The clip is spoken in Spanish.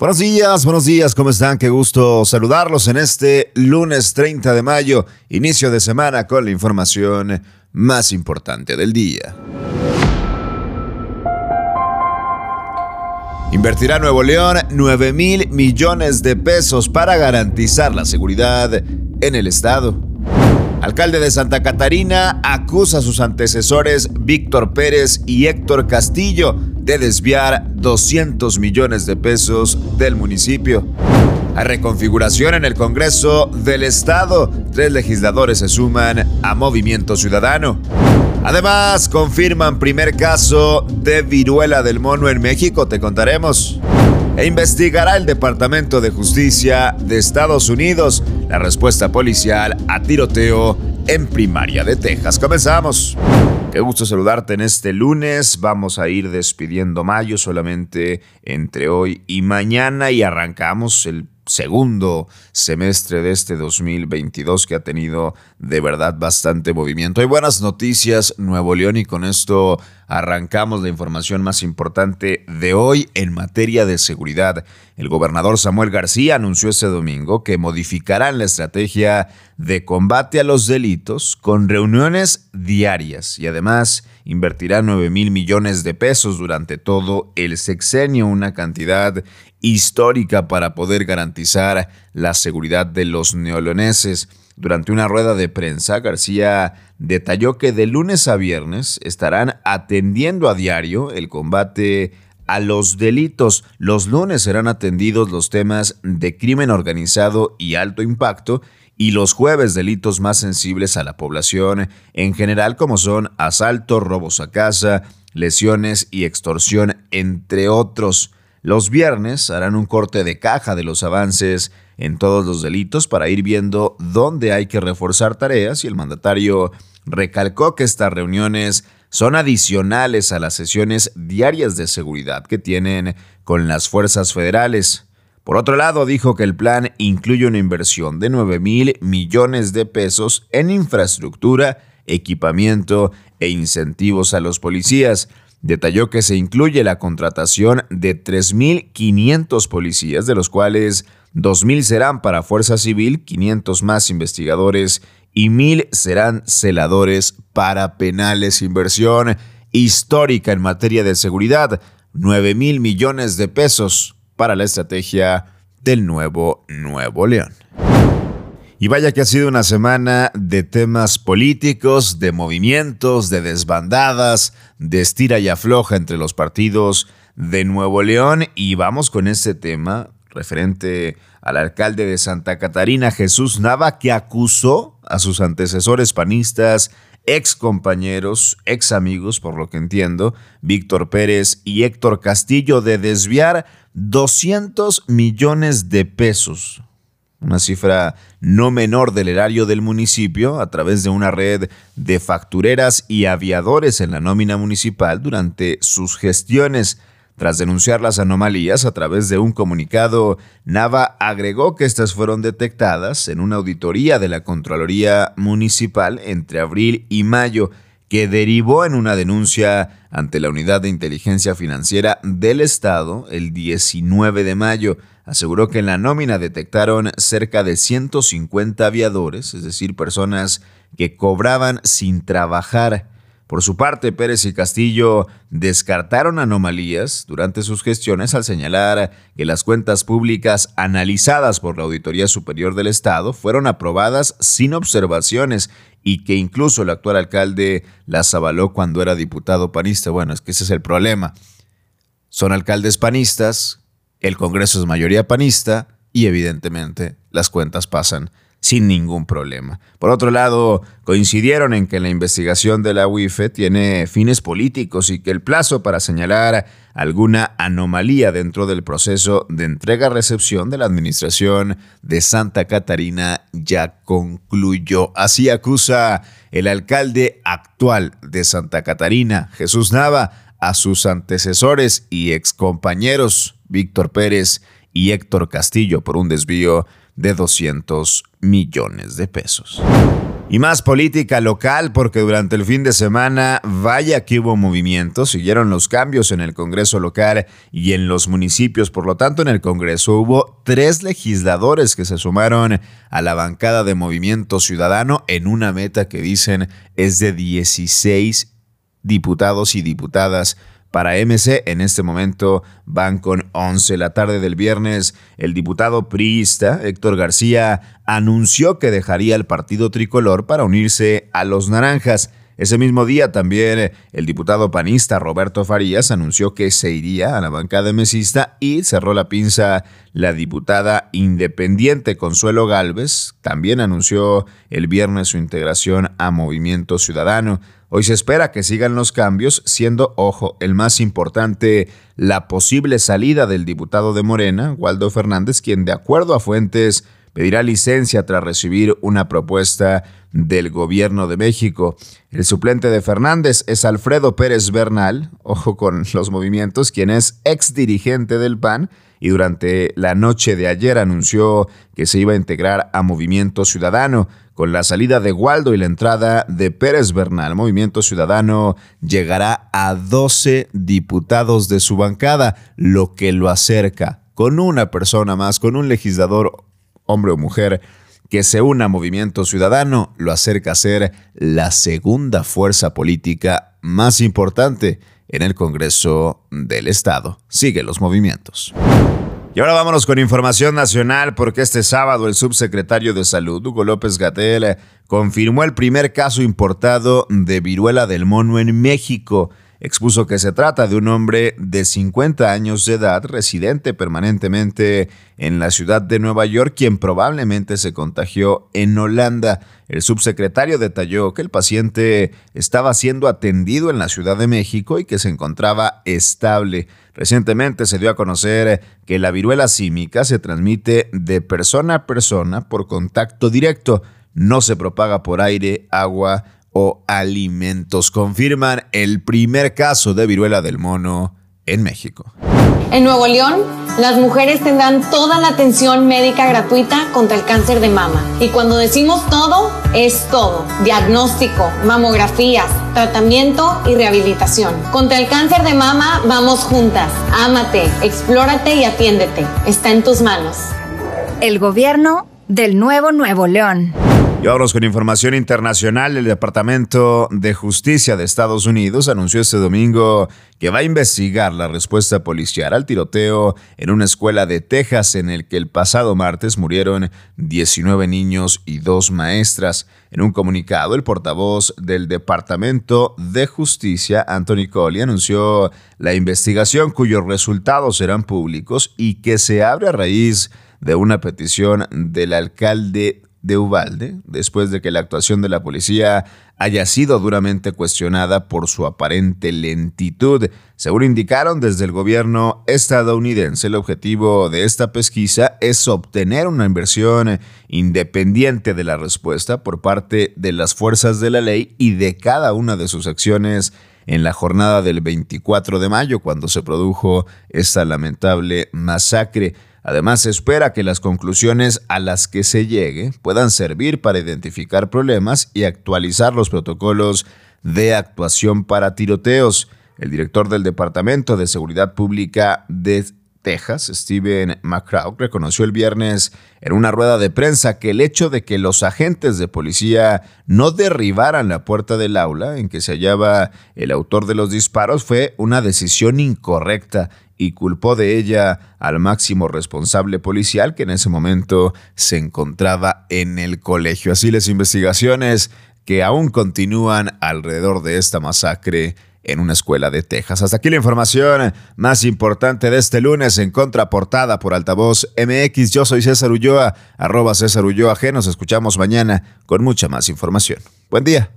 Buenos días, buenos días, ¿cómo están? Qué gusto saludarlos en este lunes 30 de mayo, inicio de semana con la información más importante del día. Invertirá Nuevo León 9 mil millones de pesos para garantizar la seguridad en el estado. Alcalde de Santa Catarina acusa a sus antecesores Víctor Pérez y Héctor Castillo de desviar 200 millones de pesos del municipio. Hay reconfiguración en el Congreso del Estado. Tres legisladores se suman a Movimiento Ciudadano. Además, confirman primer caso de viruela del mono en México, te contaremos. E investigará el Departamento de Justicia de Estados Unidos la respuesta policial a tiroteo en primaria de Texas. Comenzamos. Qué gusto saludarte en este lunes. Vamos a ir despidiendo mayo solamente entre hoy y mañana y arrancamos el segundo semestre de este 2022 que ha tenido de verdad bastante movimiento. Hay buenas noticias, Nuevo León, y con esto arrancamos la información más importante de hoy en materia de seguridad. El gobernador Samuel García anunció este domingo que modificarán la estrategia de combate a los delitos con reuniones diarias y además invertirá 9 mil millones de pesos durante todo el sexenio, una cantidad histórica para poder garantizar la seguridad de los neoloneses. Durante una rueda de prensa, García detalló que de lunes a viernes estarán atendiendo a diario el combate a los delitos. Los lunes serán atendidos los temas de crimen organizado y alto impacto y los jueves delitos más sensibles a la población en general como son asalto, robos a casa, lesiones y extorsión, entre otros. Los viernes harán un corte de caja de los avances en todos los delitos para ir viendo dónde hay que reforzar tareas y el mandatario recalcó que estas reuniones son adicionales a las sesiones diarias de seguridad que tienen con las fuerzas federales. Por otro lado, dijo que el plan incluye una inversión de 9 mil millones de pesos en infraestructura, equipamiento e incentivos a los policías. Detalló que se incluye la contratación de 3.500 policías, de los cuales 2.000 serán para Fuerza Civil, 500 más investigadores y 1.000 serán celadores para penales. Inversión histórica en materia de seguridad, 9 mil millones de pesos para la estrategia del nuevo Nuevo León. Y vaya que ha sido una semana de temas políticos, de movimientos, de desbandadas, de estira y afloja entre los partidos de Nuevo León. Y vamos con este tema referente al alcalde de Santa Catarina, Jesús Nava, que acusó a sus antecesores panistas, ex compañeros, ex amigos, por lo que entiendo, Víctor Pérez y Héctor Castillo, de desviar 200 millones de pesos una cifra no menor del erario del municipio a través de una red de factureras y aviadores en la nómina municipal durante sus gestiones. Tras denunciar las anomalías a través de un comunicado, Nava agregó que estas fueron detectadas en una auditoría de la Contraloría Municipal entre abril y mayo, que derivó en una denuncia ante la Unidad de Inteligencia Financiera del Estado el 19 de mayo aseguró que en la nómina detectaron cerca de 150 aviadores, es decir, personas que cobraban sin trabajar. Por su parte, Pérez y Castillo descartaron anomalías durante sus gestiones al señalar que las cuentas públicas analizadas por la Auditoría Superior del Estado fueron aprobadas sin observaciones y que incluso el actual alcalde las avaló cuando era diputado panista. Bueno, es que ese es el problema. Son alcaldes panistas el Congreso es mayoría panista y evidentemente las cuentas pasan sin ningún problema. Por otro lado, coincidieron en que la investigación de la UIFE tiene fines políticos y que el plazo para señalar alguna anomalía dentro del proceso de entrega-recepción de la administración de Santa Catarina ya concluyó. Así acusa el alcalde actual de Santa Catarina, Jesús Nava, a sus antecesores y excompañeros Víctor Pérez y Héctor Castillo por un desvío de 200 millones de pesos. Y más política local, porque durante el fin de semana, vaya que hubo movimientos, siguieron los cambios en el Congreso local y en los municipios. Por lo tanto, en el Congreso hubo tres legisladores que se sumaron a la bancada de Movimiento Ciudadano en una meta que dicen es de 16 diputados y diputadas para MC, en este momento van con 11 la tarde del viernes. El diputado priista Héctor García anunció que dejaría el partido tricolor para unirse a los naranjas. Ese mismo día también el diputado panista Roberto Farías anunció que se iría a la bancada mesista y cerró la pinza la diputada independiente Consuelo Galvez. También anunció el viernes su integración a Movimiento Ciudadano. Hoy se espera que sigan los cambios, siendo, ojo, el más importante, la posible salida del diputado de Morena, Waldo Fernández, quien de acuerdo a fuentes pedirá licencia tras recibir una propuesta del gobierno de México. El suplente de Fernández es Alfredo Pérez Bernal, ojo con los movimientos, quien es ex dirigente del PAN y durante la noche de ayer anunció que se iba a integrar a Movimiento Ciudadano. Con la salida de Waldo y la entrada de Pérez Bernal, Movimiento Ciudadano llegará a 12 diputados de su bancada, lo que lo acerca con una persona más, con un legislador, hombre o mujer, que se una a Movimiento Ciudadano, lo acerca a ser la segunda fuerza política más importante en el Congreso del Estado. Sigue los movimientos. Y ahora vámonos con información nacional porque este sábado el subsecretario de Salud, Hugo López Gatel, confirmó el primer caso importado de viruela del mono en México expuso que se trata de un hombre de 50 años de edad, residente permanentemente en la ciudad de Nueva York, quien probablemente se contagió en Holanda. El subsecretario detalló que el paciente estaba siendo atendido en la Ciudad de México y que se encontraba estable. Recientemente se dio a conocer que la viruela símica se transmite de persona a persona por contacto directo, no se propaga por aire, agua, o alimentos. Confirman el primer caso de viruela del mono en México. En Nuevo León, las mujeres tendrán toda la atención médica gratuita contra el cáncer de mama. Y cuando decimos todo, es todo. Diagnóstico, mamografías, tratamiento y rehabilitación. Contra el cáncer de mama, vamos juntas. Ámate, explórate y atiéndete. Está en tus manos. El gobierno del nuevo Nuevo León. Y ahora con información internacional. El Departamento de Justicia de Estados Unidos anunció este domingo que va a investigar la respuesta policial al tiroteo en una escuela de Texas en el que el pasado martes murieron 19 niños y dos maestras. En un comunicado, el portavoz del Departamento de Justicia, Anthony Colley, anunció la investigación cuyos resultados serán públicos y que se abre a raíz de una petición del alcalde de Ubalde, después de que la actuación de la policía haya sido duramente cuestionada por su aparente lentitud. Según indicaron desde el gobierno estadounidense, el objetivo de esta pesquisa es obtener una inversión independiente de la respuesta por parte de las fuerzas de la ley y de cada una de sus acciones en la jornada del 24 de mayo, cuando se produjo esta lamentable masacre. Además, se espera que las conclusiones a las que se llegue puedan servir para identificar problemas y actualizar los protocolos de actuación para tiroteos. El director del Departamento de Seguridad Pública de Texas, Steven McCraw, reconoció el viernes en una rueda de prensa que el hecho de que los agentes de policía no derribaran la puerta del aula en que se hallaba el autor de los disparos fue una decisión incorrecta y culpó de ella al máximo responsable policial que en ese momento se encontraba en el colegio. Así las investigaciones que aún continúan alrededor de esta masacre en una escuela de Texas. Hasta aquí la información más importante de este lunes en contraportada por Altavoz MX. Yo soy César Ulloa, arroba César Ulloa G. Nos escuchamos mañana con mucha más información. Buen día.